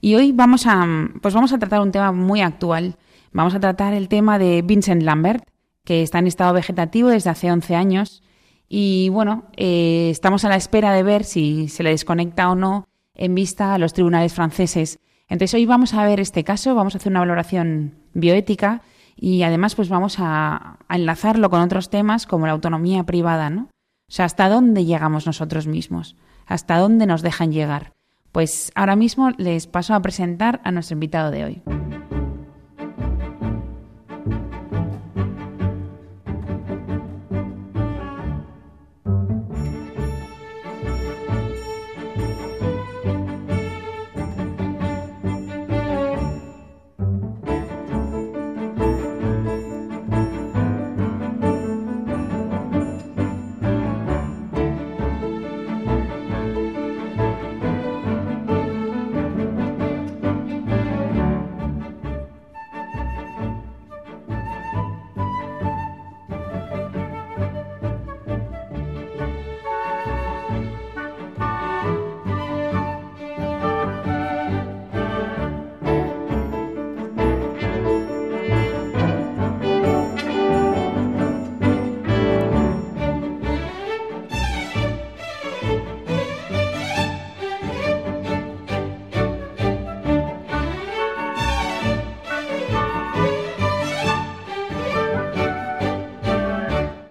y hoy vamos a pues vamos a tratar un tema muy actual. Vamos a tratar el tema de Vincent Lambert, que está en estado vegetativo desde hace 11 años y bueno, eh, estamos a la espera de ver si se le desconecta o no en vista a los tribunales franceses. Entonces hoy vamos a ver este caso, vamos a hacer una valoración bioética y además pues vamos a, enlazarlo con otros temas como la autonomía privada, ¿no? O sea, ¿hasta dónde llegamos nosotros mismos? ¿Hasta dónde nos dejan llegar? Pues ahora mismo les paso a presentar a nuestro invitado de hoy.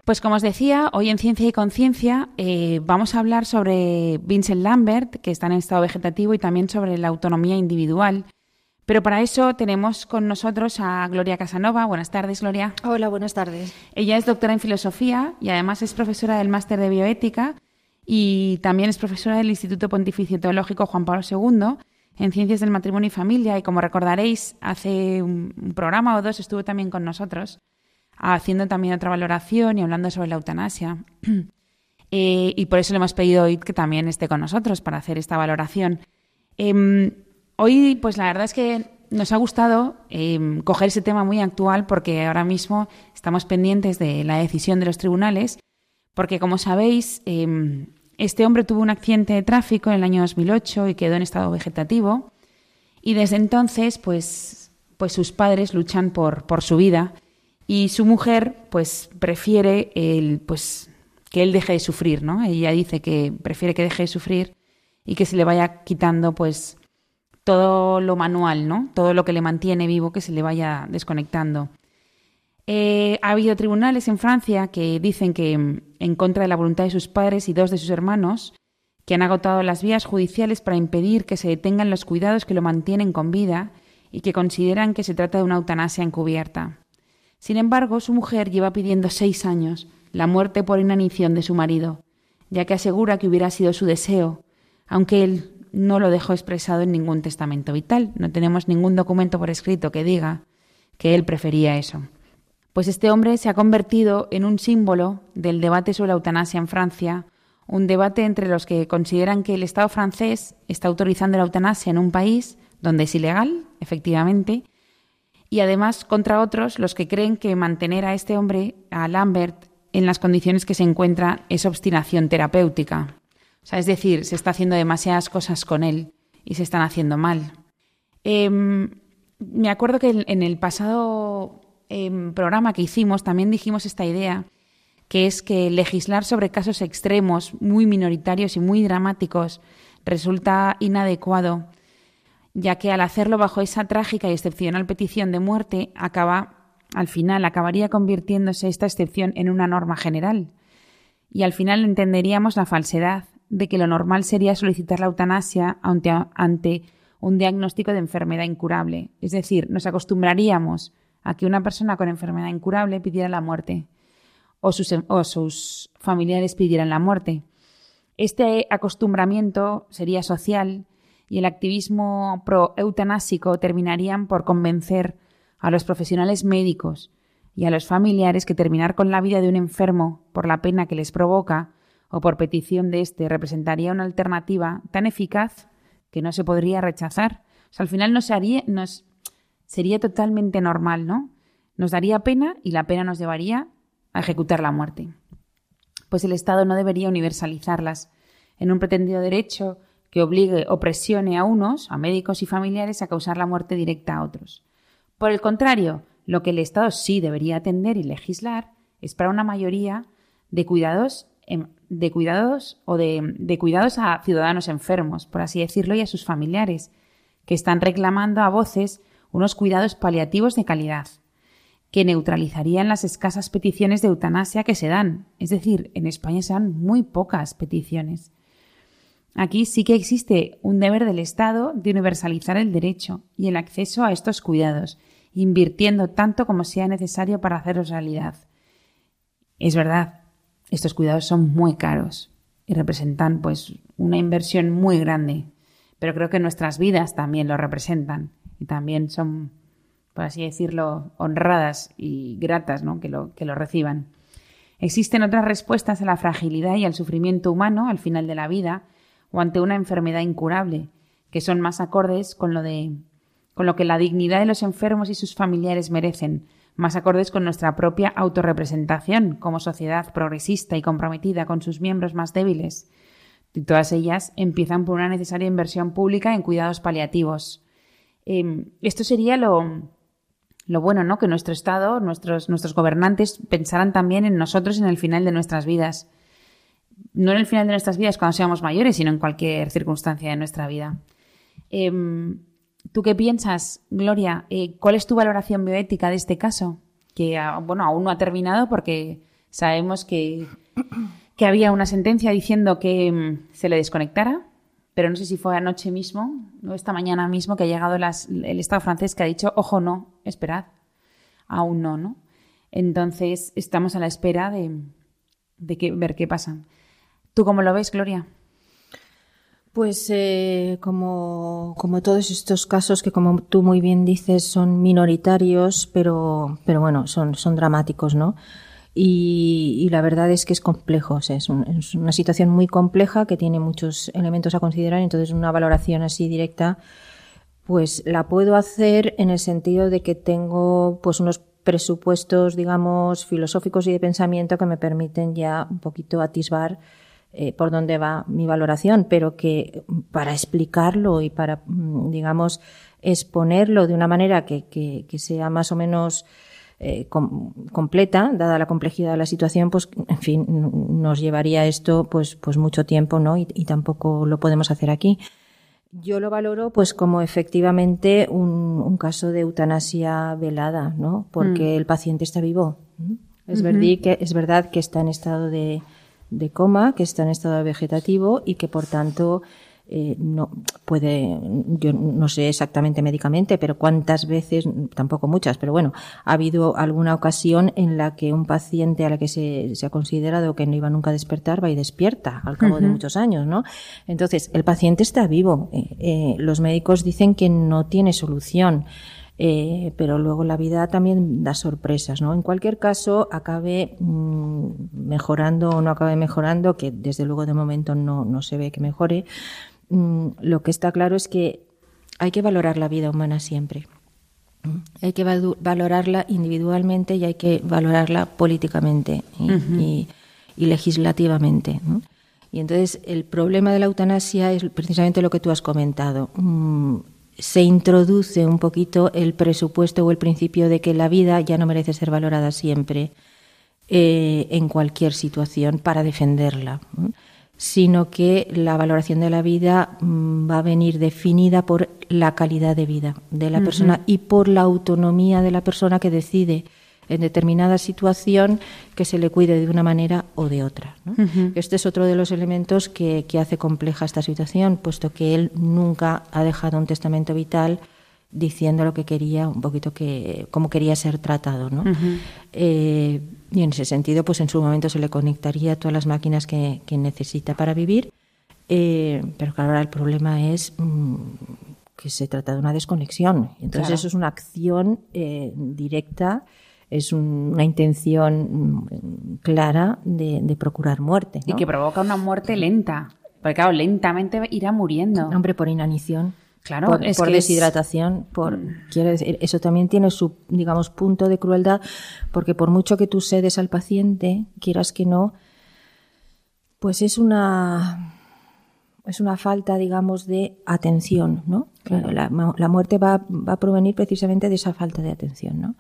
Pues como os decía, hoy en Ciencia y Conciencia eh, vamos a hablar sobre Vincent Lambert, que está en estado vegetativo, y también sobre la autonomía individual. Pero para eso tenemos con nosotros a Gloria Casanova. Buenas tardes, Gloria. Hola, buenas tardes. Ella es doctora en filosofía y además es profesora del máster de bioética y también es profesora del Instituto Pontificio Teológico Juan Pablo II en Ciencias del Matrimonio y Familia. Y como recordaréis, hace un programa o dos estuvo también con nosotros haciendo también otra valoración y hablando sobre la eutanasia. Eh, y por eso le hemos pedido hoy que también esté con nosotros para hacer esta valoración. Em, hoy, pues la verdad es que nos ha gustado em, coger ese tema muy actual porque ahora mismo estamos pendientes de la decisión de los tribunales, porque como sabéis, em, este hombre tuvo un accidente de tráfico en el año 2008 y quedó en estado vegetativo. Y desde entonces, pues, pues sus padres luchan por, por su vida y su mujer, pues, prefiere el, pues, que él deje de sufrir, ¿no? Ella dice que prefiere que deje de sufrir y que se le vaya quitando, pues, todo lo manual, ¿no? Todo lo que le mantiene vivo, que se le vaya desconectando. Eh, ha habido tribunales en Francia que dicen que, en contra de la voluntad de sus padres y dos de sus hermanos, que han agotado las vías judiciales para impedir que se detengan los cuidados que lo mantienen con vida y que consideran que se trata de una eutanasia encubierta. Sin embargo, su mujer lleva pidiendo seis años la muerte por inanición de su marido, ya que asegura que hubiera sido su deseo, aunque él no lo dejó expresado en ningún testamento vital. No tenemos ningún documento por escrito que diga que él prefería eso. Pues este hombre se ha convertido en un símbolo del debate sobre la eutanasia en Francia, un debate entre los que consideran que el Estado francés está autorizando la eutanasia en un país donde es ilegal, efectivamente, y además contra otros los que creen que mantener a este hombre, a Lambert, en las condiciones que se encuentra es obstinación terapéutica. O sea, es decir, se está haciendo demasiadas cosas con él y se están haciendo mal. Em, me acuerdo que en el pasado em, programa que hicimos también dijimos esta idea, que es que legislar sobre casos extremos, muy minoritarios y muy dramáticos resulta inadecuado ya que al hacerlo bajo esa trágica y excepcional petición de muerte, acaba, al final, acabaría convirtiéndose esta excepción en una norma general. Y al final entenderíamos la falsedad de que lo normal sería solicitar la eutanasia ante, un diagnóstico de enfermedad incurable. Es decir, nos acostumbraríamos a que una persona con enfermedad incurable pidiera la muerte o sus, o sus familiares pidieran la muerte. Este acostumbramiento sería social y el activismo pro-eutanásico terminarían por convencer a los profesionales médicos y a los familiares que terminar con la vida de un enfermo por la pena que les provoca o por petición de éste representaría una alternativa tan eficaz que no se podría rechazar. Al final nos, haría, nos sería totalmente normal, ¿no? Nos daría pena y la pena nos llevaría a ejecutar la muerte pues el Estado no debería universalizarlas en un pretendido derecho que obligue o presione a unos, a médicos y familiares, a causar la muerte directa a otros. Por el contrario, lo que el Estado sí debería atender y legislar es para una mayoría de cuidados, de cuidados o de, de cuidados a ciudadanos enfermos, por así decirlo, y a sus familiares, que están reclamando a voces unos cuidados paliativos de calidad que neutralizarían las escasas peticiones de eutanasia que se dan. Es decir, en España se dan muy pocas peticiones. Aquí sí que existe un deber del Estado de universalizar el derecho y el acceso a estos cuidados, invirtiendo tanto como sea necesario para hacerlos realidad. Es verdad, estos cuidados son muy caros y representan pues una inversión muy grande, pero creo que nuestras vidas también lo representan y también son por así decirlo, honradas y gratas ¿no? que, lo, que lo reciban. Existen otras respuestas a la fragilidad y al sufrimiento humano al final de la vida o ante una enfermedad incurable, que son más acordes con lo, de, con lo que la dignidad de los enfermos y sus familiares merecen, más acordes con nuestra propia autorrepresentación como sociedad progresista y comprometida con sus miembros más débiles. Y todas ellas empiezan por una necesaria inversión pública en cuidados paliativos. Em, esto sería lo, lo bueno, ¿no? Que nuestro Estado, nuestros, nuestros gobernantes pensaran también en nosotros en el final de nuestras vidas. No en el final de nuestras vidas cuando seamos mayores, sino en cualquier circunstancia de nuestra vida. Em, ¿Tú qué piensas, Gloria? Eh, ¿Cuál es tu valoración bioética de este caso? Que, ah, bueno, aún no ha terminado porque sabemos que, que había una sentencia diciendo que em, se le desconectara pero no sé si fue anoche mismo o esta mañana mismo que ha llegado el Estado francés que ha dicho, ojo, no, esperad, aún no, ¿no? Entonces estamos a la espera de, que, ver qué pasa. ¿Tú cómo lo ves, Gloria? Pues eh, como, como, todos estos casos que como tú muy bien dices son minoritarios, pero, pero bueno, son, son dramáticos, ¿no? Y, la verdad es que es complejo, es, una situación muy compleja que tiene muchos elementos a considerar, entonces una valoración así directa, pues la puedo hacer en el sentido de que tengo pues unos presupuestos, digamos, filosóficos y de pensamiento que me permiten ya un poquito atisbar eh, por dónde va mi valoración, pero que para explicarlo y para, mm, digamos, exponerlo de una manera que, que, que sea más o menos eh, completa, dada la complejidad de la situación, pues, en fin, nos llevaría esto, pues, pues mucho tiempo, ¿no? Y, tampoco lo podemos hacer aquí. Yo lo valoro, pues, como efectivamente un, caso de eutanasia velada, ¿no? Porque mm. el paciente está vivo. Es, verdad que, es verdad que está en estado de, de coma, que está en estado vegetativo y que, por tanto, eh, no puede, yo no sé exactamente médicamente, pero cuántas veces, tampoco muchas, pero bueno, ha habido alguna ocasión en la que un paciente a la que se, se ha considerado que no iba nunca a despertar va y despierta al cabo de muchos años, ¿no? Entonces, el paciente está vivo. Eh, eh, los médicos dicen que no tiene solución. Eh, pero luego la vida también da sorpresas, ¿no? En cualquier caso, acabe mm, mejorando o no acabe mejorando, que desde luego de momento no, no se ve que mejore, Mm, lo que está claro es que hay que valorar la vida humana siempre. Mm, hay que valorarla individualmente y hay que valorarla políticamente y, legislativamente. Y entonces el problema de la eutanasia es precisamente lo que tú has comentado. Se introduce un poquito el presupuesto o el principio de que la vida ya no merece ser valorada siempre eh, en cualquier situación para defenderla sino que la valoración de la vida mm, va a venir definida por la calidad de vida de la persona y por la autonomía de la persona que decide en determinada situación que se le cuide de una manera o de otra. Este es otro de los elementos que, hace compleja esta situación, puesto que él nunca ha dejado un testamento vital diciendo lo que quería, un poquito que cómo quería ser tratado, ¿no? Eh, y en ese sentido, pues en su momento se le conectaría todas las máquinas que, necesita para vivir, eh, pero claro, ahora el problema es mm, que se trata de una desconexión. Entonces eso es una acción eh, directa es una intención mm, clara de, procurar muerte. Y que provoca una muerte lenta. Porque claro, lentamente irá muriendo. Hombre, por inanición. Claro, por, por deshidratación, por mm. quiero decir, eso también tiene su, digamos, punto de crueldad, porque por mucho que tú cedes al paciente, quieras que no, pues es una es una falta, digamos, de atención, ¿no? La, la, muerte va, va, a provenir precisamente de esa falta de atención, ¿no?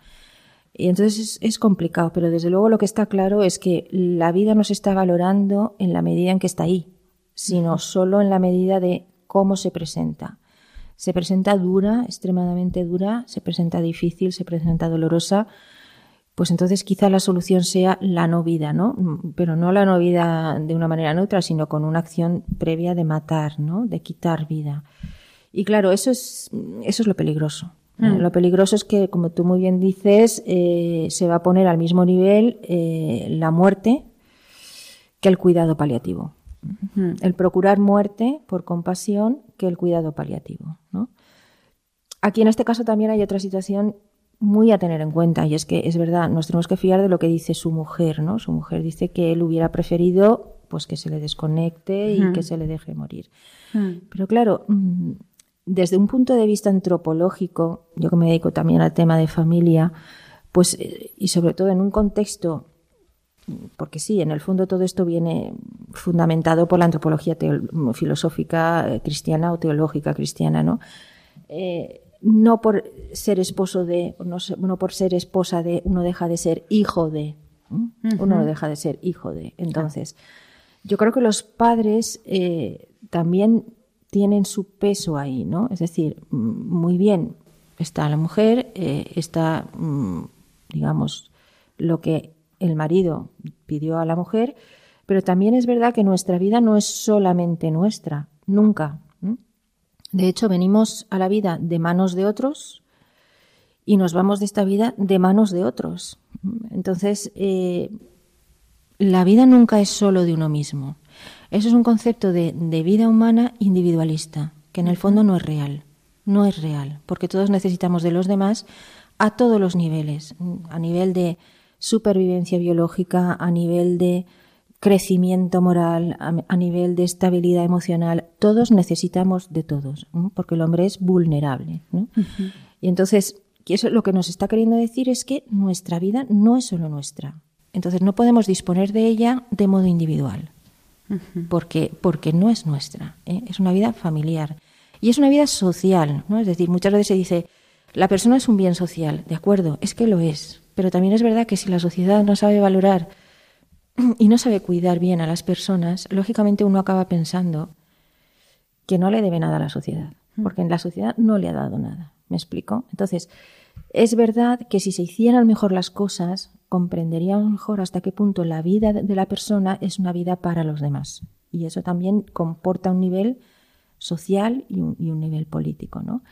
Y entonces es, complicado, pero desde luego lo que está claro es que la vida no se está valorando en la medida en que está ahí, sino solo en la medida de cómo se presenta. Se presenta dura, extremadamente dura, se presenta difícil, se presenta dolorosa, pues entonces quizá la solución sea la no vida, ¿no? Pero no la no vida de una manera neutra, sino con una acción previa de matar, ¿no? De quitar vida. Y claro, eso es, eso es lo peligroso. Mm. Lo peligroso es que, como tú muy bien dices, eh, se va a poner al mismo nivel eh, la muerte que el cuidado paliativo. Mm. El procurar muerte por compasión que el cuidado paliativo. Aquí en este caso también hay otra situación muy a tener en cuenta y es que es verdad, nos tenemos que fiar de lo que dice su mujer, ¿no? Su mujer dice que él hubiera preferido pues que se le desconecte y que se le deje morir. Mm. Pero claro, desde un punto de vista antropológico, yo que me dedico también al tema de familia, pues, eh, y sobre todo en un contexto, porque sí, en el fondo todo esto viene fundamentado por la antropología filosófica eh, cristiana o teológica cristiana, ¿no? Eh, no por ser esposo de, no, no, por ser esposa de, uno deja de ser hijo de, uno no deja de ser hijo de. Entonces, yo creo que los padres también tienen su peso ahí, ¿no? Es decir, muy bien, está la mujer, eh, está, digamos, lo que el marido pidió a la mujer, pero también es verdad que nuestra vida no es solamente nuestra, nunca. De hecho, venimos a la vida de manos de otros y nos vamos de esta vida de manos de otros. Entonces, eh, la vida nunca es solo de uno mismo. Eso es un concepto de, vida humana individualista, que en el fondo no es real. No es real, porque todos necesitamos de los demás a todos los niveles, a nivel de supervivencia biológica, a nivel de crecimiento moral, a, nivel de estabilidad emocional. Todos necesitamos de todos, porque el hombre es vulnerable. Y entonces, eso lo que nos está queriendo decir es que nuestra vida no es solo nuestra. Entonces, no podemos disponer de ella de modo individual porque, porque no es nuestra, ¿eh? es una vida familiar y es una vida social, ¿no? Es decir, muchas veces se dice, la persona es un bien social, de acuerdo, es que lo es, pero también es verdad que si la sociedad no sabe valorar y no sabe cuidar bien a las personas, lógicamente uno acaba pensando que no le debe nada a la sociedad, porque en la sociedad no le ha dado nada. ¿Me explico? Entonces, es verdad que si se hicieran mejor las cosas, comprenderíamos mejor hasta qué punto la vida de la persona es una vida para los demás. Y eso también comporta un nivel social y un, nivel político, ¿no?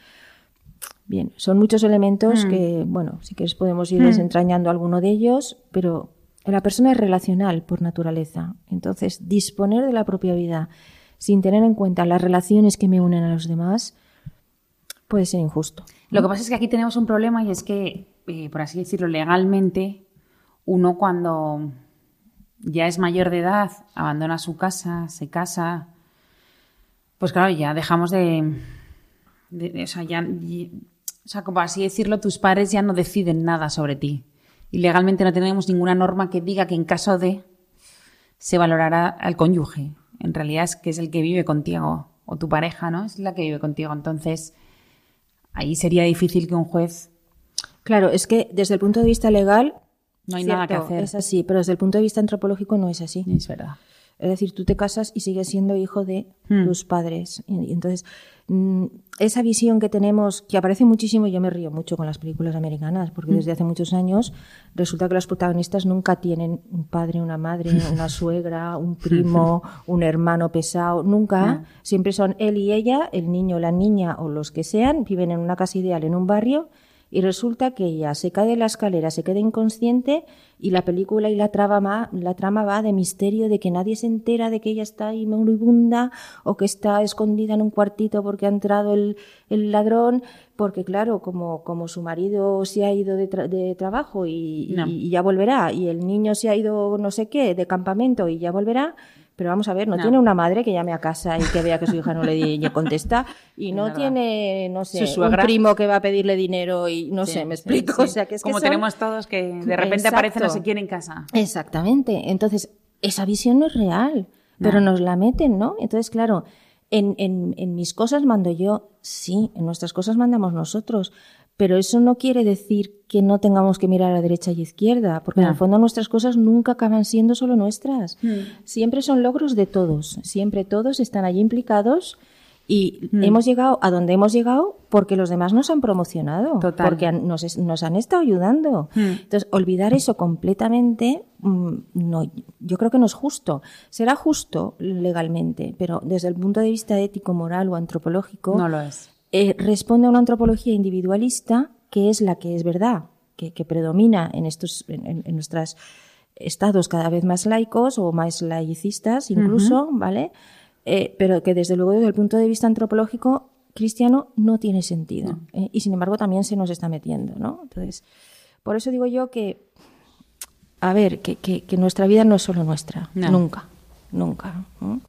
Bien, son muchos elementos mm. que, bueno, si quieres podemos ir mm. desentrañando alguno de ellos, pero la persona es relacional por naturaleza. Entonces, disponer de la propia vida sin tener en cuenta las relaciones que me unen a los demás puede ser injusto. Lo que pasa es que aquí tenemos un problema y es que, eh, por así decirlo, legalmente, uno cuando ya es mayor de edad, abandona su casa, se casa, pues claro, ya dejamos de, o sea, ya, o sea, como así decirlo, tus padres ya no deciden nada sobre ti. Y legalmente no tenemos ninguna norma que diga que en caso de se valorará al cónyuge. En realidad es que es el que vive contigo, o tu pareja, ¿no? Es la que vive contigo. Entonces, ahí sería difícil que un juez. Claro, es que desde el punto de vista legal no hay nada que hacer. Es así, pero desde el punto de vista antropológico no es así. Es verdad. Es decir, tú te casas y sigues siendo hijo de Hmm. tus padres. Y, entonces, mm, esa visión que tenemos, que aparece muchísimo, y yo me río mucho con las películas americanas, porque Hmm. desde hace muchos años resulta que los protagonistas nunca tienen un padre, una madre, una suegra, un primo, un hermano pesado, nunca. Siempre son él y ella, el niño, la niña o los que sean, viven en una casa ideal en un barrio y resulta que ella se cae de la escalera, se queda inconsciente y la película y la trama, la trama va de misterio, de que nadie se entera de que ella está ahí moribunda o que está escondida en un cuartito porque ha entrado el, el ladrón, porque claro, como, como su marido se ha ido de, tra- de trabajo y, y- ya volverá, y el niño se ha ido no sé qué, de campamento y ya volverá, pero vamos a ver, no, No. tiene una madre que llame a casa y que vea que su hija no le, le contesta, y no tiene, no sé, un primo que va a pedirle dinero y no Sí, sé, me explico. sí. O sea, que es que Como son- tenemos todos que de repente aparece no Exacto. sé quién en casa. Exactamente. Entonces, esa visión no es real, pero No. nos la meten, ¿no? Entonces, claro, en, en, en mis cosas mando yo, sí, en nuestras cosas mandamos nosotros, pero eso no quiere decir que no tengamos que mirar a derecha y izquierda, porque en el fondo nuestras cosas nunca acaban siendo solo nuestras. Siempre son logros de todos, siempre todos están allí implicados y hemos llegado a donde hemos llegado porque los demás nos han promocionado, Total. porque nos, nos han estado ayudando. Hmm. Entonces, olvidar eso completamente, mm, no, yo creo que no es justo. Será justo legalmente, pero desde el punto de vista ético, moral o antropológico, No lo es. Eh, responde a una antropología individualista que es la que es verdad, que, que predomina en estos, en, nuestros estados cada vez más laicos o más laicistas incluso, ¿vale? Eh, pero que desde luego desde el punto de vista antropológico cristiano no tiene sentido. ¿eh? Y sin embargo también se nos está metiendo, ¿no? Entonces, por eso digo yo que, a ver, que, que- que nuestra vida no es solo nuestra, No. nunca, nunca. ¿no?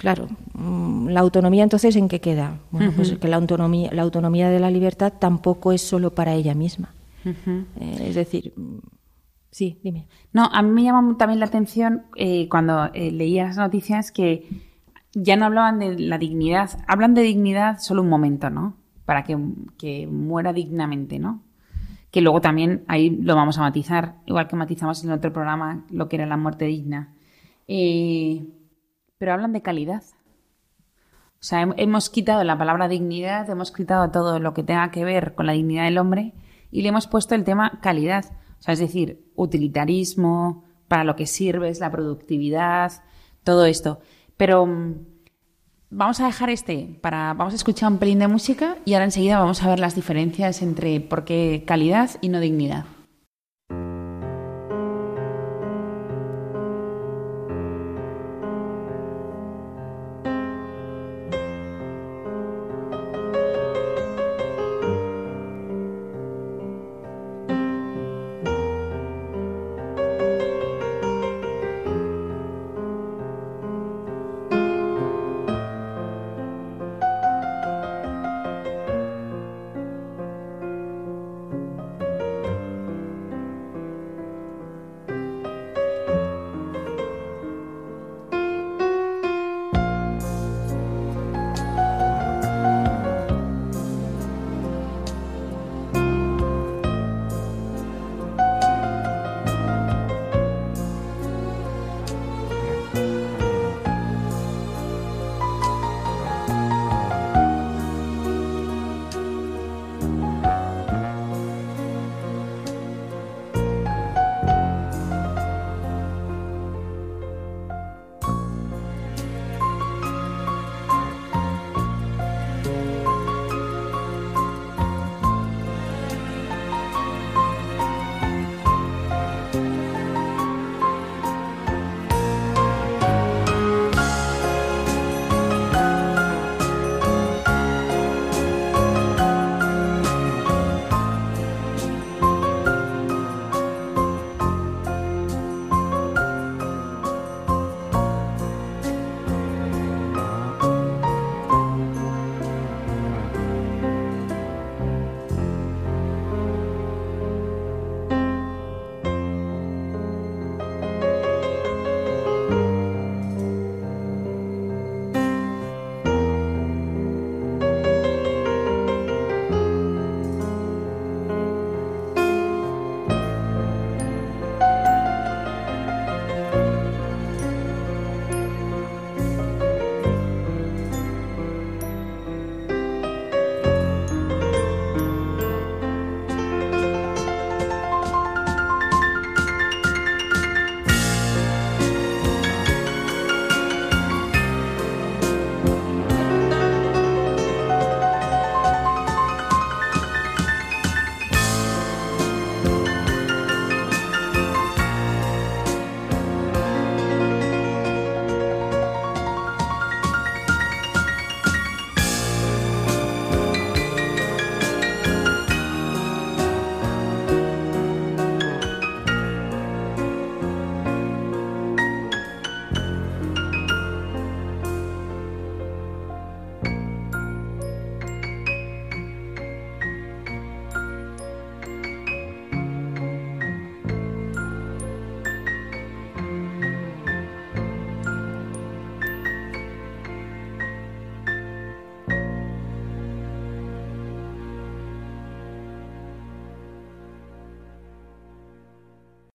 Claro, mm, la autonomía entonces en qué queda? Bueno, pues que la autonomía, la autonomía de la libertad tampoco es solo para ella misma. Eh, es decir, mm, sí, dime. No, a mí me llama también la atención eh, cuando eh, leía las noticias que ya no hablaban de la dignidad, hablan de dignidad solo un momento, ¿no? Para que, que muera dignamente, ¿no? Que luego también ahí lo vamos a matizar, igual que matizamos en otro programa lo que era la muerte digna. Eh, pero hablan de calidad. O sea, hem- hemos quitado la palabra dignidad, hemos quitado todo lo que tenga que ver con la dignidad del hombre y le hemos puesto el tema calidad. O sea, es decir, utilitarismo, para lo que sirve es la productividad, todo esto. Pero mm, vamos a dejar este para vamos a escuchar un pelín de música y ahora enseguida vamos a ver las diferencias entre por qué calidad y no dignidad.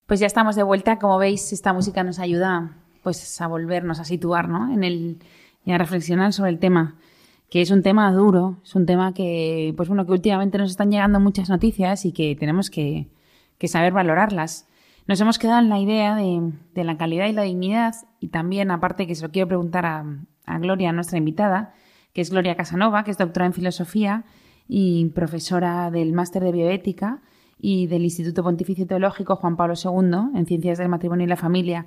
Pues ya estamos de vuelta. Como veis, esta música nos ayuda pues a volvernos a situar, ¿no? En el y a reflexionar sobre el tema, que es un tema duro, es un tema que pues bueno, que últimamente nos están llegando muchas noticias y que tenemos que, saber valorarlas. Nos hemos quedado en la idea de, la calidad y la dignidad y también, aparte que se lo quiero preguntar a, a Gloria, nuestra invitada, que es Gloria Casanova, que es doctora en filosofía y profesora del máster de bioética y del Instituto Pontificio Teológico Juan Pablo II en Ciencias del Matrimonio y la Familia.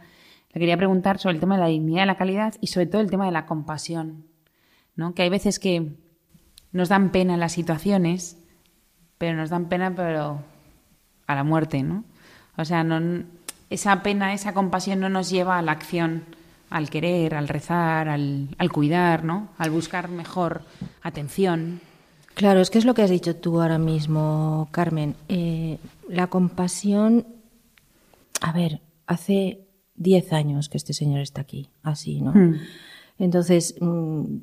Le quería preguntar sobre el tema de la dignidad la calidad y sobre todo el tema de la compasión, ¿no? Que hay veces que nos dan pena las situaciones, pero nos dan pena pero a la muerte, ¿no? O sea, no, esa pena, esa compasión no nos lleva a la acción, al querer, al rezar, al, al cuidar, ¿no? Al buscar mejor atención. Claro, es que es lo que has dicho tú ahora mismo, Carmen. Eh, la compasión, a ver, hace diez años que este señor está aquí, así, ¿no? Hmm. Entonces, mm,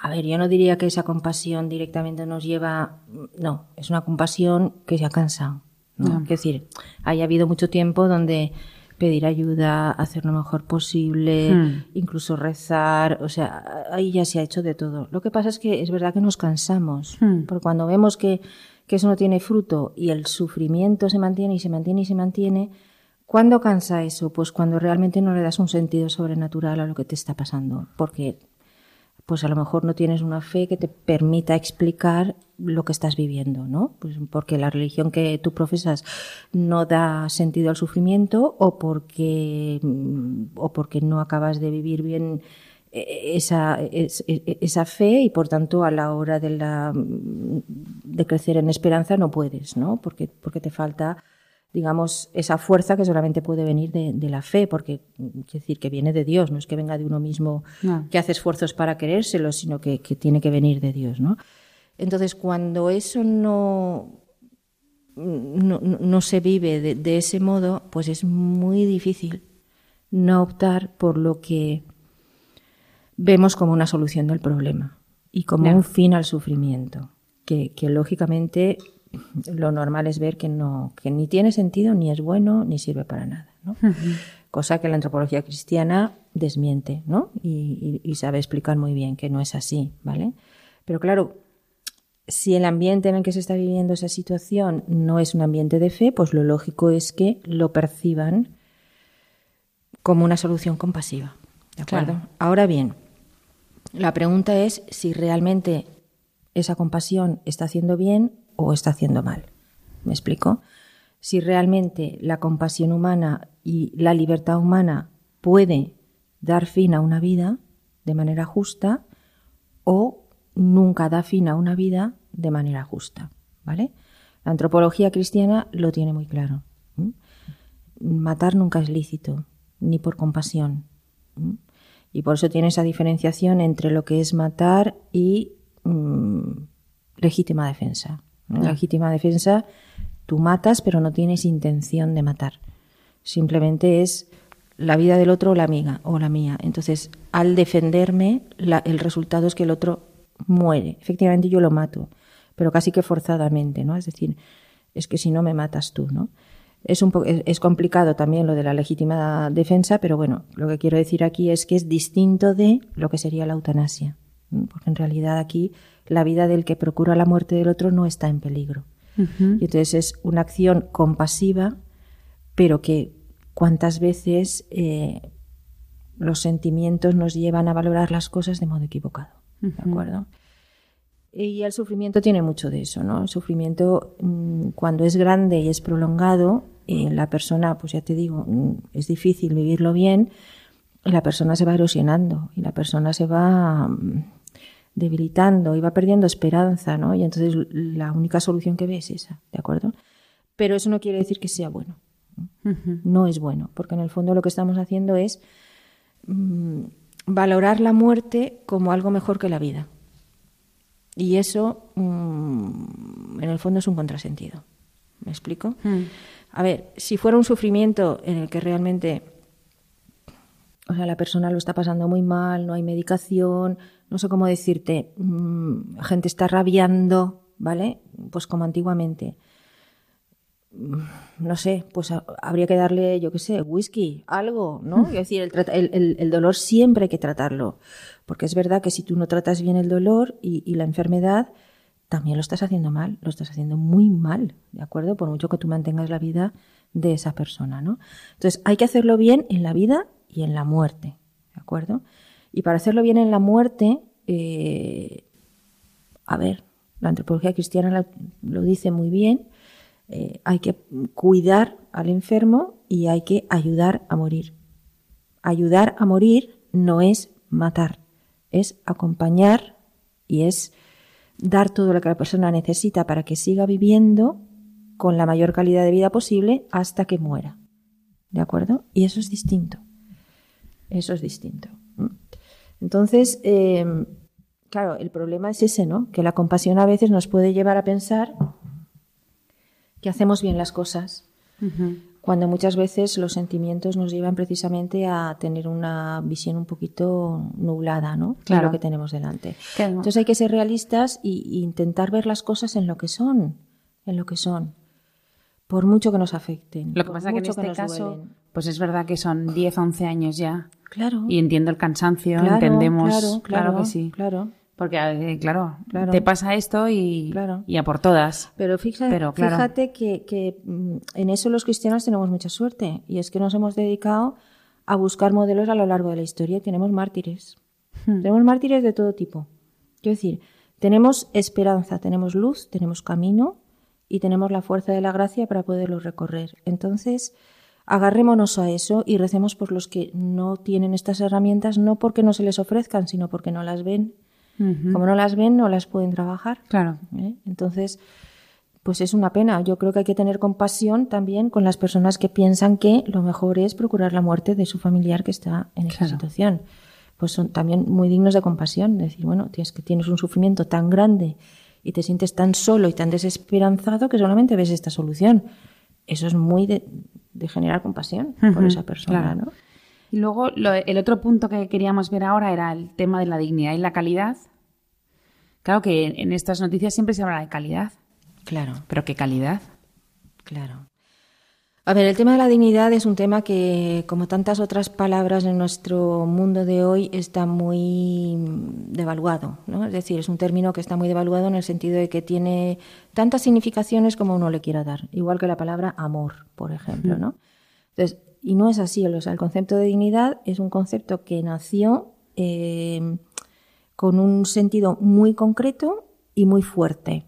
a ver, yo no diría que esa compasión directamente nos lleva, no, es una compasión que se ha cansado, ¿no? Es decir, haya habido mucho tiempo donde pedir ayuda, hacer lo mejor posible, hmm. incluso rezar, o sea, ahí ya se ha hecho de todo. Lo que pasa es que es verdad que nos cansamos, hmm. porque cuando vemos que, que eso no tiene fruto y el sufrimiento se mantiene y se mantiene y se mantiene, ¿cuándo cansa eso? Pues cuando realmente no le das un sentido sobrenatural a lo que te está pasando, porque pues a lo mejor no tienes una fe que te permita explicar lo que estás viviendo, ¿no? Pues porque la religión que tú profesas no da sentido al sufrimiento o porque, o porque no acabas de vivir bien eh, esa, esa fe y por tanto a la hora de, la, de crecer en esperanza no puedes, ¿no? Porque, porque te falta digamos, esa fuerza que solamente puede venir de, la fe, porque quiere decir que viene de Dios, no es que venga de uno mismo que hace esfuerzos para querérselo, sino que, tiene que venir de Dios, ¿no? Entonces, cuando eso no, no, se vive de, ese modo, pues es muy difícil no optar por lo que vemos como una solución del problema y como un fin al sufrimiento, que, que lógicamente lo normal es ver que no, que ni tiene sentido, ni es bueno, ni sirve para nada, ¿no? Cosa que la antropología cristiana desmiente, ¿no? Y, sabe explicar muy bien que no es así, ¿vale? Pero claro, si el ambiente en el que se está viviendo esa situación no es un ambiente de fe, pues lo lógico es que lo perciban como una solución compasiva. ¿De acuerdo? Ahora bien, la pregunta es si realmente esa compasión está haciendo bien o está haciendo mal. ¿Me explico? Si realmente la compasión humana y la libertad humana puede dar fin a una vida de manera justa o nunca da fin a una vida de manera justa, ¿vale? La antropología cristiana lo tiene muy claro. Matar nunca es lícito, ni por compasión. Y por eso tiene esa diferenciación entre lo que es matar y mm, legítima defensa. En legítima defensa, tú matas, pero no tienes intención de matar. Simplemente es la vida del otro o la amiga o la mía. Entonces, al defenderme, el resultado es que el otro muere. Efectivamente, yo lo mato, pero casi que forzadamente, ¿no? Es decir, es que si no me matas tú, ¿no? Es, un es complicado también lo de la legítima defensa, pero bueno, lo que quiero decir aquí es que es distinto de lo que sería la eutanasia, porque en realidad aquí la vida del que procura la muerte del otro no está en peligro. Y entonces es una acción compasiva, pero que cuántas veces eh, los sentimientos nos llevan a valorar las cosas de modo equivocado. ¿De acuerdo? Y el sufrimiento tiene mucho de eso, ¿no? El sufrimiento, mm, cuando es grande y es prolongado, eh, la persona, pues ya te digo, mm, es difícil vivirlo bien, la persona se va erosionando y la persona se va mm, debilitando y va perdiendo esperanza, ¿no? Y entonces la única solución que ve es esa, ¿de acuerdo? Pero eso no quiere decir que sea bueno. No, es bueno, porque en el fondo lo que estamos haciendo es mm, valorar la muerte como algo mejor que la vida. Y eso, mm, en el fondo, es un contrasentido. ¿Me explico? Mm. A ver, si fuera un sufrimiento en el que realmente o sea, la persona lo está pasando muy mal, no hay medicación, no sé cómo decirte, mm, la gente está rabiando, ¿vale? Pues como antiguamente. no sé, pues habría que darle, yo qué sé, whisky, algo, ¿no? Es decir, el, dolor siempre hay que tratarlo, porque es verdad que si tú no tratas bien el dolor y, la enfermedad, también lo estás haciendo mal, lo estás haciendo muy mal, ¿de acuerdo? Por mucho que tú mantengas la vida de esa persona, ¿no? Entonces, hay que hacerlo bien en la vida y en la muerte, ¿de acuerdo? Y para hacerlo bien en la muerte, eh, a ver, la antropología cristiana lo dice muy bien, eh, hay que cuidar al enfermo y hay que ayudar a morir. Ayudar a morir no es matar, es acompañar y es dar todo lo que la persona necesita para que siga viviendo con la mayor calidad de vida posible hasta que muera. ¿De acuerdo? Y eso es distinto. Eso es distinto. Entonces, eh, claro, el problema es ese, ¿no? Que la compasión a veces nos puede llevar a pensar que hacemos bien las cosas, cuando muchas veces los sentimientos nos llevan precisamente a tener una visión un poquito nublada, ¿no? Claro. De lo que tenemos delante. Entonces hay que ser realistas e intentar ver las cosas en lo que son, en lo que son, por mucho que nos afecten. Lo que pasa es que en este caso, pues es verdad que son 10, 11 años ya. Claro. Y entiendo el cansancio, entendemos, claro, claro, que sí. Claro. Porque, eh, claro, te pasa esto y, y, a por todas. Pero fíjate, fíjate que, mm, en eso los cristianos tenemos mucha suerte. Y es que nos hemos dedicado a buscar modelos a lo largo de la historia y tenemos mártires. Hmm. Tenemos mártires de todo tipo. Quiero decir, tenemos esperanza, tenemos luz, tenemos camino y tenemos la fuerza de la gracia para poderlo recorrer. Entonces, agarrémonos a eso y recemos por los que no tienen estas herramientas, no porque no se les ofrezcan, sino porque no las ven como no las ven, no las pueden trabajar. Claro. ¿Eh? Entonces, pues es una pena. Yo creo que hay que tener compasión también con las personas que piensan que lo mejor es procurar la muerte de su familiar que está en esa situación. Pues son también muy dignos de compasión. Decir, bueno, tienes que tienes un sufrimiento tan grande y te sientes tan solo y tan desesperanzado que solamente ves esta solución. Eso es muy de, generar compasión por esa persona, ¿no? Y luego el otro punto que queríamos ver ahora era el tema de la dignidad y la calidad. Claro que en estas noticias siempre se habla de calidad. Claro. Pero ¿qué calidad? Claro. A ver, el tema de la dignidad es un tema que, como tantas otras palabras en nuestro mundo de hoy, está muy devaluado. ¿no? Es decir, es un término que está muy devaluado en el sentido de que tiene tantas significaciones como uno le quiera dar. Igual que la palabra amor, por ejemplo. ¿no? Entonces, y no es así. O sea, el concepto de dignidad es un concepto que nació eh, con un sentido muy concreto y muy fuerte.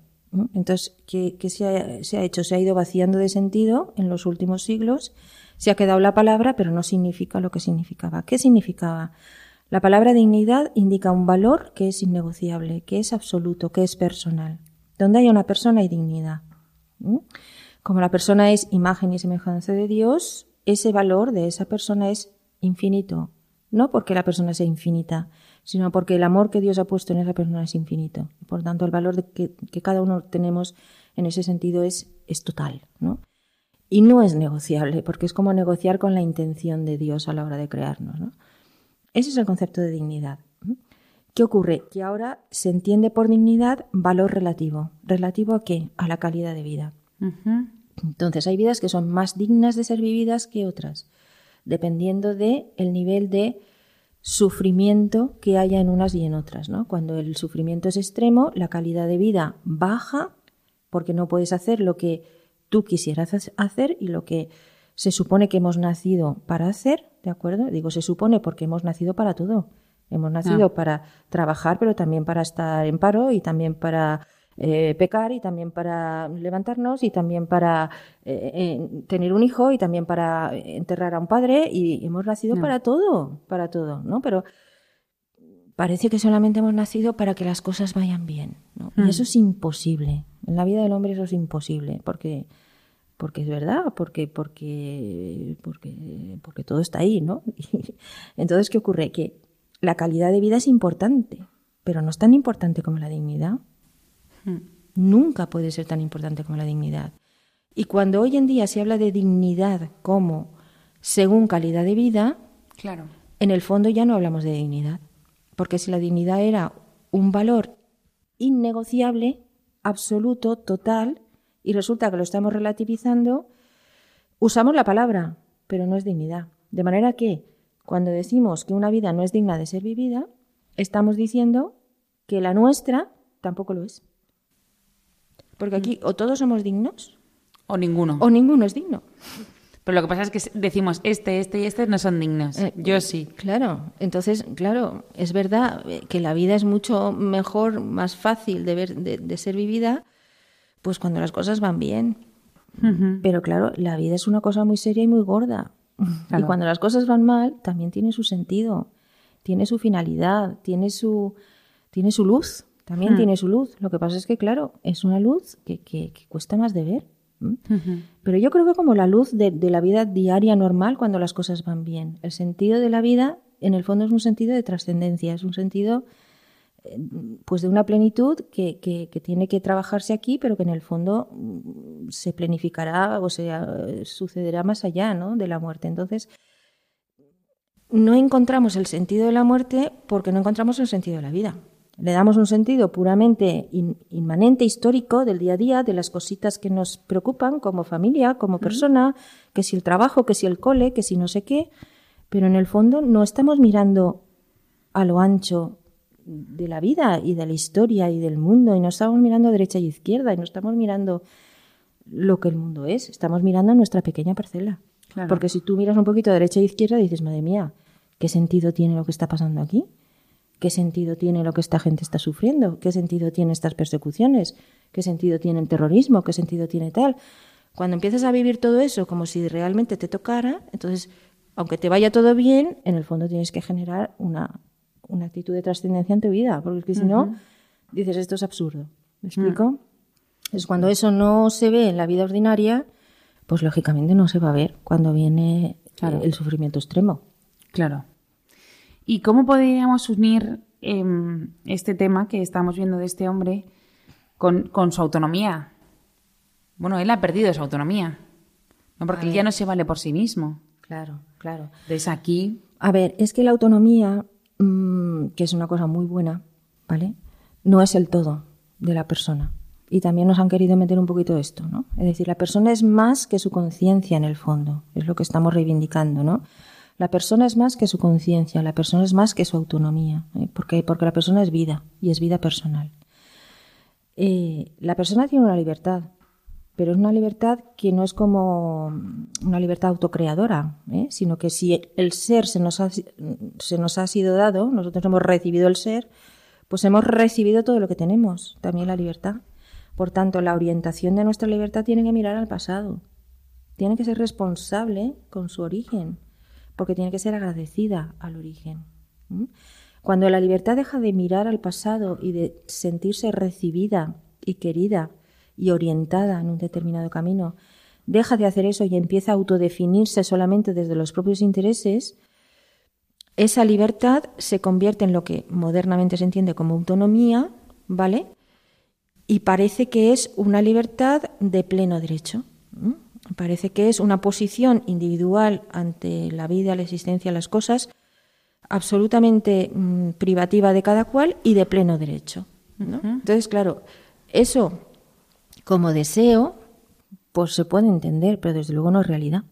Entonces, ¿qué, se, ha, hecho? Se ha ido vaciando de sentido en los últimos siglos. Se ha quedado la palabra, pero no significa lo que significaba. ¿Qué significaba? La palabra dignidad indica un valor que es innegociable, que es absoluto, que es personal. Donde hay una persona hay dignidad. Como la persona es imagen y semejanza de Dios, ese valor de esa persona es infinito. No porque la persona sea infinita, sino porque el amor que Dios ha puesto en esa persona es infinito. Por tanto, el valor de que, cada uno tenemos en ese sentido es, es total, ¿no? Y no es negociable, porque es como negociar con la intención de Dios a la hora de crearnos, ¿no? Ese es el concepto de dignidad. ¿Qué ocurre? Que ahora se entiende por dignidad valor relativo. ¿Relativo a qué? A la calidad de vida. Entonces hay vidas que son más dignas de ser vividas que otras, dependiendo de el nivel de sufrimiento que haya en unas y en otras, ¿no? Cuando el sufrimiento es extremo, la calidad de vida baja porque no puedes hacer lo que tú quisieras hacer y lo que se supone que hemos nacido para hacer, ¿de acuerdo? Digo se supone porque hemos nacido para todo. Hemos nacido ah. para trabajar, pero también para estar en paro y también para eh, pecar y también para levantarnos y también para eh, eh, tener un hijo y también para enterrar a un padre y hemos nacido para todo, para todo, ¿no? Pero parece que solamente hemos nacido para que las cosas vayan bien, ¿no? Y eso mm. es imposible. En la vida del hombre eso es imposible, porque porque es verdad, porque porque porque porque todo está ahí, ¿no? entonces qué ocurre que la calidad de vida es importante, pero no es tan importante como la dignidad. Nunca puede ser tan importante como la dignidad. Y cuando hoy en día se habla de dignidad como según calidad de vida, claro. en el fondo ya no hablamos de dignidad. Porque si la dignidad era un valor innegociable, absoluto, total, y resulta que lo estamos relativizando, usamos la palabra, pero no es dignidad. De manera que cuando decimos que una vida no es digna de ser vivida, estamos diciendo que la nuestra tampoco lo es. Porque aquí o todos somos dignos O ninguno. o ninguno es digno. Pero lo que pasa es que decimos este, este y este no son dignos. Eh, Yo sí. Claro, entonces, claro, es verdad eh, que la vida es mucho mejor, más fácil de, ver, de, de ser vivida, pues cuando las cosas van bien. Pero claro, la vida es una cosa muy seria y muy gorda. Y cuando las cosas van mal, también tiene su sentido, tiene su finalidad, tiene su, tiene su luz, también Hmm. tiene su luz. Lo que pasa es que, claro, es una luz que, que- que cuesta más de ver. Pero yo creo que como la luz de, de la vida diaria normal cuando las cosas van bien. El sentido de la vida, en el fondo, es un sentido de trascendencia, es un sentido eh, pues de una plenitud que, que- que tiene que trabajarse aquí, pero que en el fondo mm, se planificará o sea, eh, sucederá más allá ¿no? de la muerte. Entonces, no encontramos el sentido de la muerte porque no encontramos el sentido de la vida. Le damos un sentido puramente in- inmanente, histórico, del día a día, de las cositas que nos preocupan como familia, como persona, que si el trabajo, que si el cole, que si no sé qué, pero en el fondo no estamos mirando a lo ancho de la vida y de la historia y del mundo y no estamos mirando a derecha y izquierda y no estamos mirando lo que el mundo es, estamos mirando nuestra pequeña parcela. Claro. Porque si tú miras un poquito a derecha e izquierda dices, madre mía, ¿qué sentido tiene lo que está pasando aquí? ¿Qué sentido tiene lo que esta gente está sufriendo? ¿Qué sentido tiene estas persecuciones? ¿Qué sentido tiene el terrorismo? ¿Qué sentido tiene tal? Cuando empiezas a vivir todo eso como si realmente te tocara, entonces, aunque te vaya todo bien, en el fondo tienes que generar una, una actitud de trascendencia en tu vida, porque es que si no, dices, esto es absurdo. ¿Me explico? Es cuando eso no se ve en la vida ordinaria, pues lógicamente no se va a ver cuando viene Claro. el sufrimiento extremo. Claro. ¿Y cómo podríamos unir em, este tema que estamos viendo de este hombre con, con su autonomía? Bueno, él ha perdido su autonomía. ¿no? Porque él ya no se vale por sí mismo. Claro, claro. Entonces aquí, A ver, es que la autonomía, mm, que es una cosa muy buena, ¿vale? No es el todo de la persona. Y también nos han querido meter un poquito esto, ¿no? Es decir, la persona es más que su conciencia en el fondo, es lo que estamos reivindicando, ¿no? La persona es más que su conciencia, la persona es más que su autonomía, ¿eh? porque, porque la persona es vida y es vida personal. Eh, la persona tiene una libertad, pero es una libertad que no es como una libertad autocreadora, ¿eh? sino que si el ser se nos, ha, se nos ha sido dado, nosotros hemos recibido el ser, pues hemos recibido todo lo que tenemos, también la libertad. Por tanto, la orientación de nuestra libertad tiene que mirar al pasado, tiene que ser responsable con su origen, porque tiene que ser agradecida al origen. Cuando la libertad deja de mirar al pasado y de sentirse recibida y querida y orientada en un determinado camino, deja de hacer eso y empieza a autodefinirse solamente desde los propios intereses, esa libertad se convierte en lo que modernamente se entiende como autonomía, ¿vale? Y parece que es una libertad de pleno derecho. Parece que es una posición individual ante la vida, la existencia, las cosas, absolutamente mm, privativa de cada cual y de pleno derecho. ¿no? Entonces, claro, eso como deseo, pues se puede entender, pero desde luego no es realidad.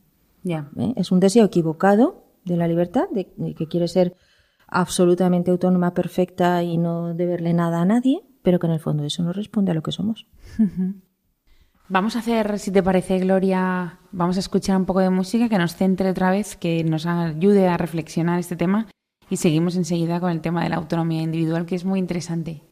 ya. ¿eh? Es un deseo equivocado de la libertad, de, de que quiere ser absolutamente autónoma, perfecta y no deberle nada a nadie, pero que en el fondo eso no responde a lo que somos. Vamos a hacer, si te parece, Gloria, vamos a escuchar un poco de música que nos centre otra vez, que nos ayude a reflexionar este tema y seguimos enseguida con el tema de la autonomía individual, que es muy interesante.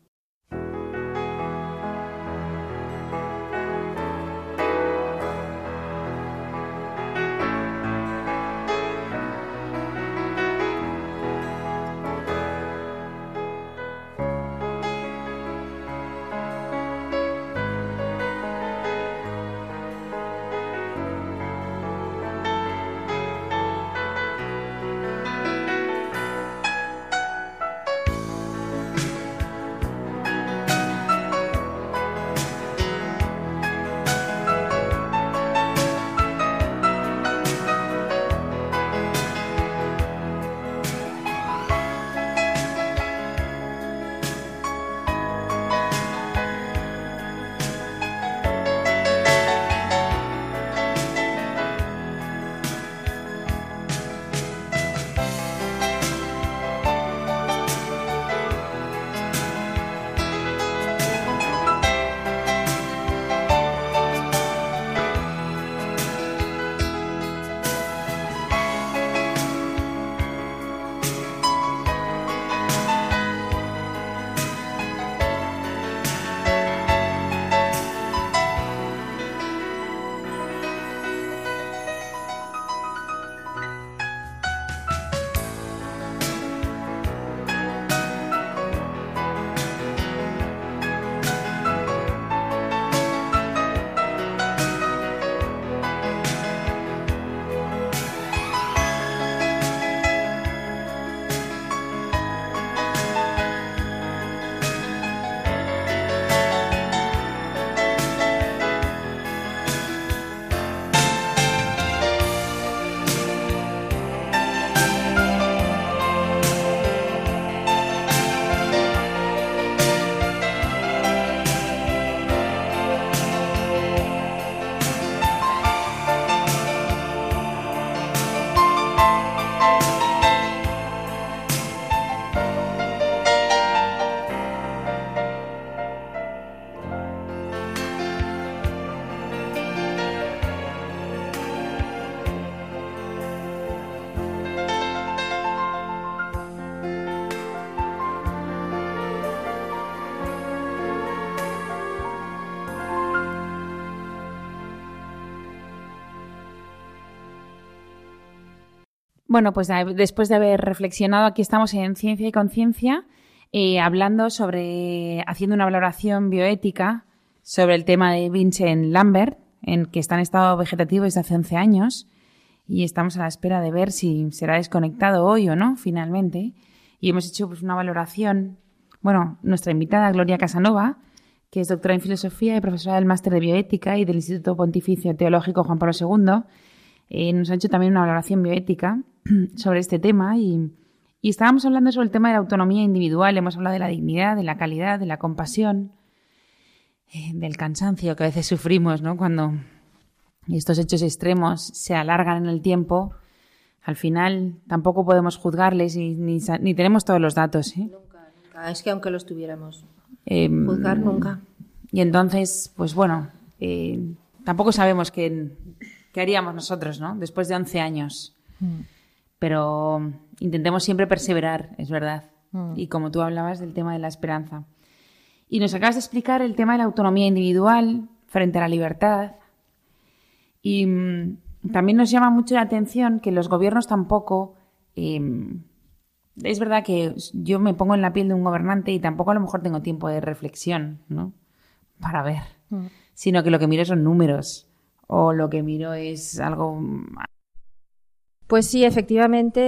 Bueno, pues después de haber reflexionado, aquí estamos en Ciencia y Conciencia, eh, hablando sobre, haciendo una valoración bioética sobre el tema de Vincent Lambert, en que está en estado vegetativo desde hace 11 años, y estamos a la espera de ver si será desconectado hoy o no, finalmente. Y hemos hecho pues, una valoración. Bueno, nuestra invitada, Gloria Casanova, que es doctora en filosofía y profesora del máster de bioética y del Instituto Pontificio Teológico Juan Pablo II, eh, nos ha hecho también una valoración bioética sobre este tema y, estábamos hablando sobre el tema de la autonomía individual, hemos hablado de la dignidad, de la calidad, de la compasión, eh, del cansancio que a veces sufrimos, ¿no? Cuando estos hechos extremos se alargan en el tiempo, al final tampoco podemos juzgarles y, ni, tenemos todos los datos. ¿eh? Nunca, nunca. Es que aunque los tuviéramos, em, juzgar nunca. Y entonces, pues bueno, eh, tampoco sabemos qué, qué, haríamos nosotros, ¿no? Después de 11 años. Mm pero intentemos siempre perseverar, es verdad. Mm. Y como tú hablabas del tema de la esperanza. Y nos acabas de explicar el tema de la autonomía individual frente a la libertad. Y mm, también nos llama mucho la atención que los gobiernos tampoco... Em, es verdad que yo me pongo en la piel de un gobernante y tampoco a lo mejor tengo tiempo de reflexión, ¿no? Para ver. Mm. Sino que lo que miro son números. O lo que miro es algo pues sí, efectivamente,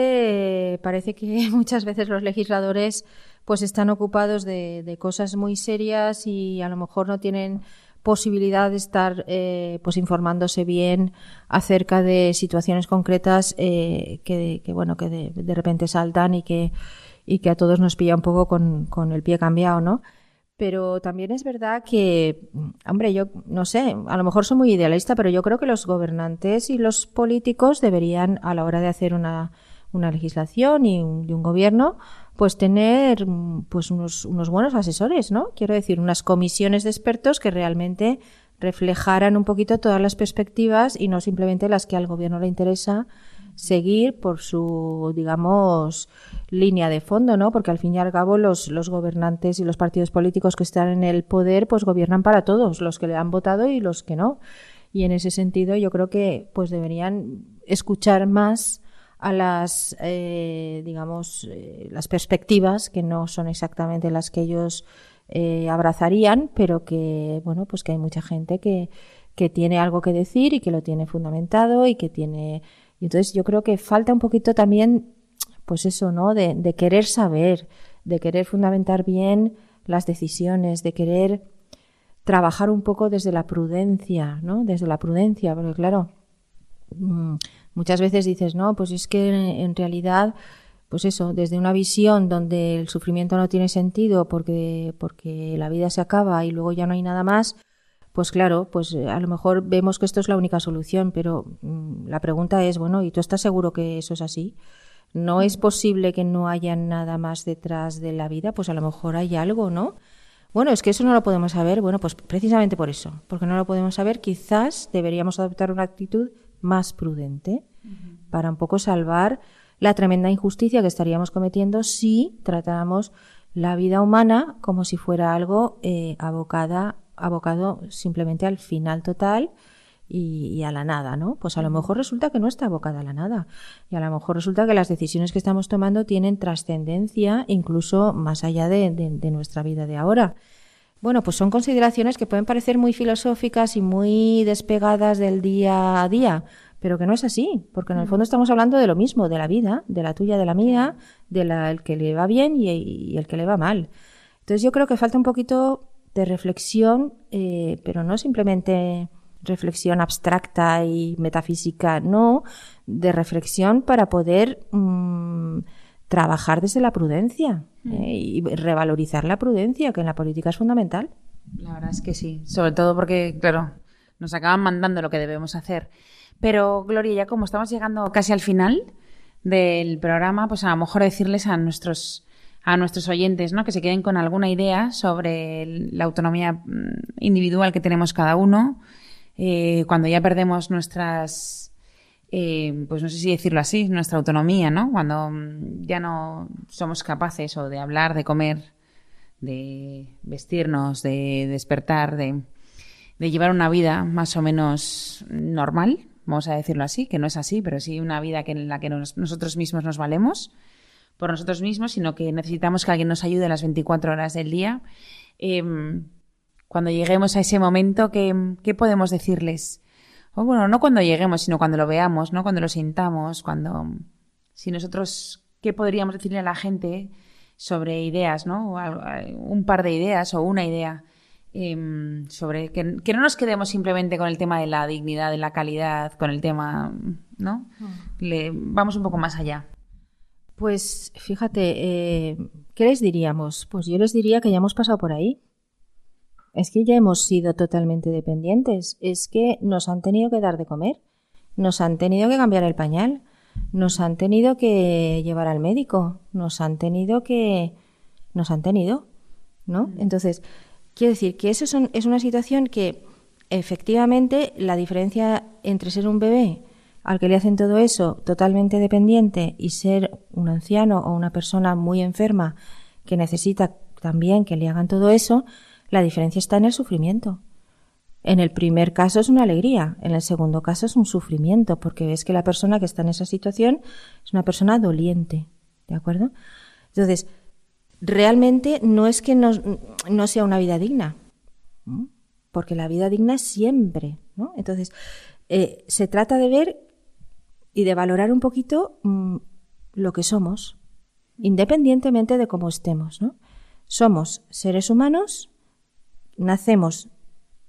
eh, parece que muchas veces los legisladores pues están ocupados de, cosas muy serias y a lo mejor no tienen posibilidad de estar eh, pues informándose bien acerca de situaciones concretas eh, que, bueno que de, repente saltan y que y que a todos nos pilla un poco con, con el pie cambiado, ¿no? Pero también es verdad que, hombre, yo no sé, a lo mejor soy muy idealista, pero yo creo que los gobernantes y los políticos deberían, a la hora de hacer una, una legislación y un, un gobierno, pues tener pues unos, unos buenos asesores, ¿no? Quiero decir, unas comisiones de expertos que realmente reflejaran un poquito todas las perspectivas y no simplemente las que al gobierno le interesa seguir por su, digamos, línea de fondo, ¿no? Porque al fin y al cabo los, los gobernantes y los partidos políticos que están en el poder, pues gobiernan para todos, los que le han votado y los que no. Y en ese sentido yo creo que pues deberían escuchar más a las, eh, digamos, eh, las perspectivas que no son exactamente las que ellos eh, abrazarían, pero que, bueno, pues que hay mucha gente que, que tiene algo que decir y que lo tiene fundamentado y que tiene y entonces yo creo que falta un poquito también, pues eso, ¿no? De, de querer saber, de querer fundamentar bien las decisiones, de querer trabajar un poco desde la prudencia, ¿no? Desde la prudencia, porque claro, mm, muchas veces dices, no, pues es que en realidad, pues eso, desde una visión donde el sufrimiento no tiene sentido porque, porque la vida se acaba y luego ya no hay nada más, pues claro, pues eh, a lo mejor vemos que esto es la única solución, pero mm, la pregunta es, bueno, ¿y tú estás seguro que eso es así? ¿No es posible que no haya nada más detrás de la vida? Pues a lo mejor hay algo, ¿no? Bueno, es que eso no lo podemos saber. Bueno, pues precisamente por eso, porque no lo podemos saber, quizás deberíamos adoptar una actitud más prudente para un poco salvar la tremenda injusticia que estaríamos cometiendo si tratáramos la vida humana como si fuera algo eh, abocada abocado simplemente al final total y, a la nada, ¿no? Pues a lo mejor resulta que no está abocada a la nada. Y a lo mejor resulta que las decisiones que estamos tomando tienen trascendencia incluso más allá de, nuestra vida de ahora. Bueno, pues son consideraciones que pueden parecer muy filosóficas y muy despegadas del día a día, pero que no es así, porque en el fondo estamos hablando de lo mismo, de la vida, de la tuya, de la mía, de la el que le va bien y, y el que le va mal. Entonces yo creo que falta un poquito de reflexión, eh, pero no simplemente reflexión abstracta y metafísica, no, de reflexión para poder mm, trabajar desde la prudencia mm. eh, y revalorizar la prudencia, que en la política es fundamental. La verdad es que sí, sobre todo porque, claro, nos acaban mandando lo que debemos hacer. Pero, Gloria, ya como estamos llegando casi al final del programa, pues a lo mejor decirles a nuestros a nuestros oyentes, ¿no? Que se queden con alguna idea sobre la autonomía mm, individual que tenemos cada uno. Eh, cuando ya perdemos nuestras, eh, pues no sé si decirlo así, nuestra autonomía, ¿no? Cuando mm, ya no somos capaces o de hablar, de comer, de vestirnos, de despertar, de, de llevar una vida más o menos normal, vamos a decirlo así, que no es así, pero sí una vida que en la que nosotros mismos nos valemos por nosotros mismos, sino que necesitamos que alguien nos ayude las 24 horas del día. Em, cuando lleguemos a ese momento, ¿qué, podemos decirles? bueno, no cuando lleguemos, sino cuando lo veamos, ¿no? Cuando lo sintamos, cuando... Si nosotros, ¿qué podríamos decirle a la gente sobre ideas, ¿no? Un par de ideas o una idea Em, sobre que, no nos quedemos simplemente con el tema de la dignidad, de la calidad, con el tema, ¿no? Mm. Le, vamos un poco más allá. Pues fíjate, eh, ¿qué les diríamos? Pues yo les diría que ya hemos pasado por ahí. Es que ya hemos sido totalmente dependientes. Es que nos han tenido que dar de comer, nos han tenido que cambiar el pañal, nos han tenido que llevar al médico, nos han tenido que... nos han tenido, ¿no? Mm. Entonces, Quiero decir que eso es una situación que efectivamente la diferencia entre ser un bebé al que le hacen todo eso totalmente dependiente y ser un anciano o una persona muy enferma que necesita también que le hagan todo eso, la diferencia está en el sufrimiento. En el primer caso es una alegría, en el segundo caso es un sufrimiento, porque ves que la persona que está en esa situación es una persona doliente, ¿de acuerdo? Entonces, realmente no es que no, sea una vida digna, porque la vida digna es siempre, ¿no? Entonces, eh, se trata de ver y de valorar un poquito mm, lo que somos, independientemente de cómo estemos, ¿no? Somos seres humanos, nacemos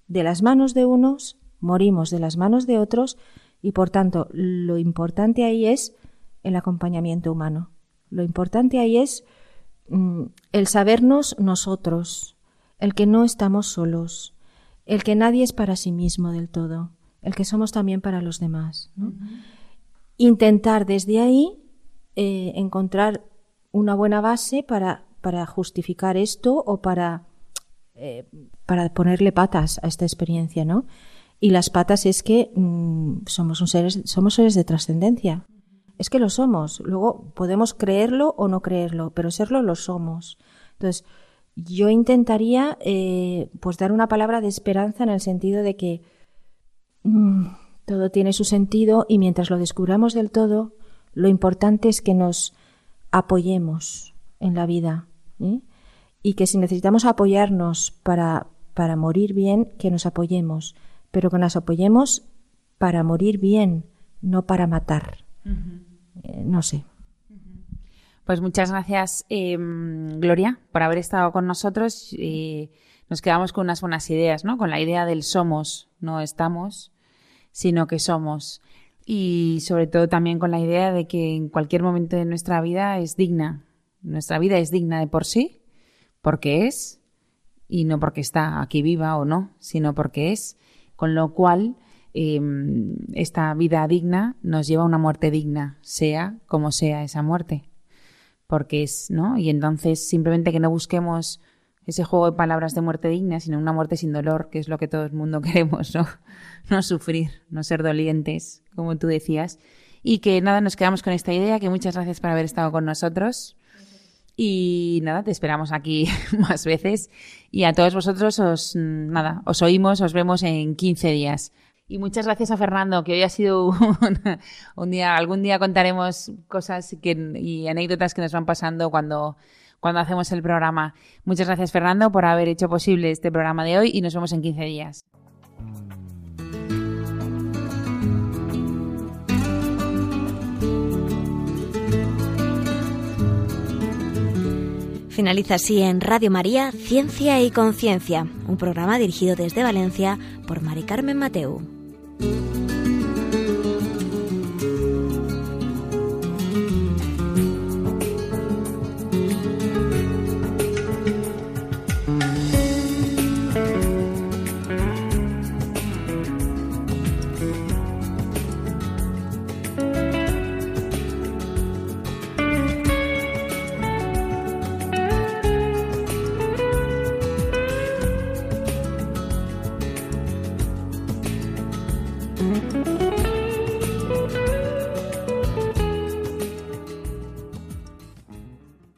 de las manos de unos, morimos de las manos de otros, y por tanto, lo importante ahí es el acompañamiento humano. Lo importante ahí es Mm, el sabernos nosotros, el que no estamos solos, el que nadie es para sí mismo del todo, el que somos también para los demás. Intentar desde ahí eh, encontrar una buena base para, para justificar esto o para, eh, para ponerle patas a esta experiencia, ¿no? Y las patas es que mm, somos, un seres, somos seres de trascendencia. Es que lo somos. Luego podemos creerlo o no creerlo, pero serlo lo somos. Entonces, yo intentaría eh, pues dar una palabra de esperanza en el sentido de que mm, todo tiene su sentido y mientras lo descubramos del todo, lo importante es que nos apoyemos en la vida ¿eh? y que si necesitamos apoyarnos para, para morir bien, que nos apoyemos, pero que nos apoyemos para morir bien, no para matar. Eh, no sé. Pues muchas gracias, em, Gloria, por haber estado con nosotros. nos quedamos con unas buenas ideas, ¿no? Con la idea del somos, no estamos, sino que somos. Y sobre todo también con la idea de que en cualquier momento de nuestra vida es digna. Nuestra vida es digna de por sí, porque es, y no porque está aquí viva o no, sino porque es. Con lo cual, Em, esta vida digna nos lleva a una muerte digna, sea como sea esa muerte. Porque es, ¿no? Y entonces simplemente que no busquemos ese juego de palabras de muerte digna, sino una muerte sin dolor, que es lo que todo el mundo queremos, ¿no? No sufrir, no ser dolientes, como tú decías. Y que nada, nos quedamos con esta idea, que muchas gracias por haber estado con nosotros. Y nada, te esperamos aquí más veces. Y a todos vosotros os, nada, os oímos, os vemos en 15 días. Y muchas gracias a Fernando, que hoy ha sido un, día, algún día contaremos cosas y anécdotas que nos van pasando cuando, cuando hacemos el programa. Muchas gracias Fernando por haber hecho posible este programa de hoy y nos vemos en 15 días. Finaliza así en Radio María Ciencia y Conciencia, un programa dirigido desde Valencia por Mari Carmen Mateu.